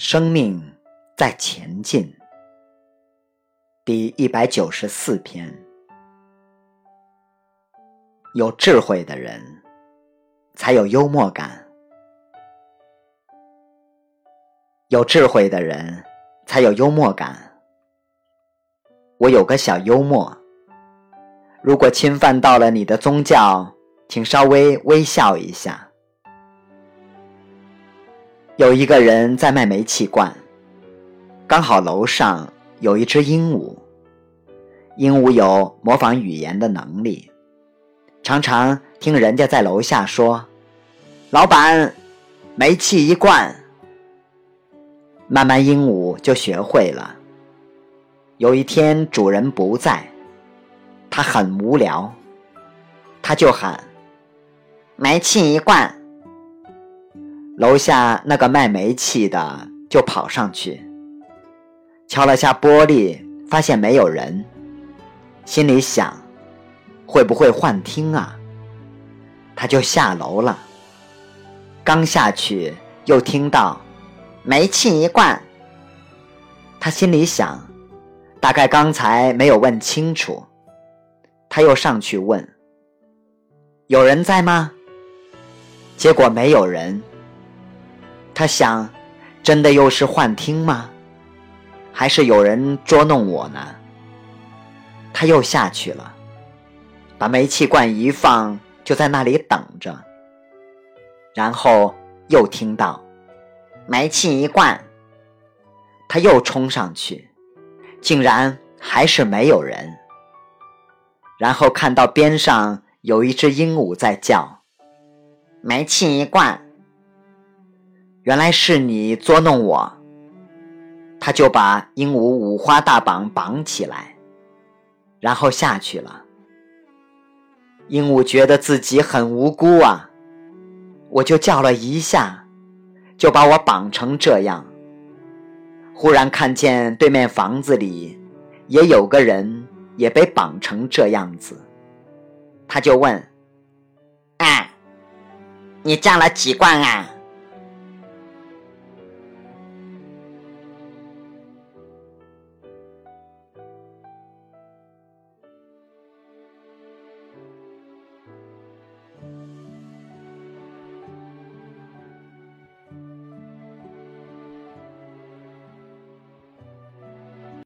生命在前进，第一百九十四篇。有智慧的人才有幽默感，有智慧的人才有幽默感。我有个小幽默，如果侵犯到了你的宗教，请稍微微笑一下。有一个人在卖煤气罐，刚好楼上有一只鹦鹉。鹦鹉有模仿语言的能力，常常听人家在楼下说：“老板，煤气一罐。”慢慢鹦鹉就学会了。有一天主人不在，它很无聊，它就喊：“煤气一罐。”楼下那个卖煤气的就跑上去，敲了下玻璃，发现没有人，心里想：会不会幻听啊？他就下楼了。刚下去，又听到煤气一罐。他心里想：大概刚才没有问清楚。他又上去问：有人在吗？结果没有人。他想，真的又是幻听吗？还是有人捉弄我呢？他又下去了，把煤气罐一放，就在那里等着。然后又听到煤气一罐，他又冲上去，竟然还是没有人。然后看到边上有一只鹦鹉在叫：“煤气一罐。”原来是你捉弄我，他就把鹦鹉五花大绑绑起来，然后下去了。鹦鹉觉得自己很无辜啊，我就叫了一下，就把我绑成这样。忽然看见对面房子里也有个人也被绑成这样子，他就问：“哎，你叫了几罐啊？”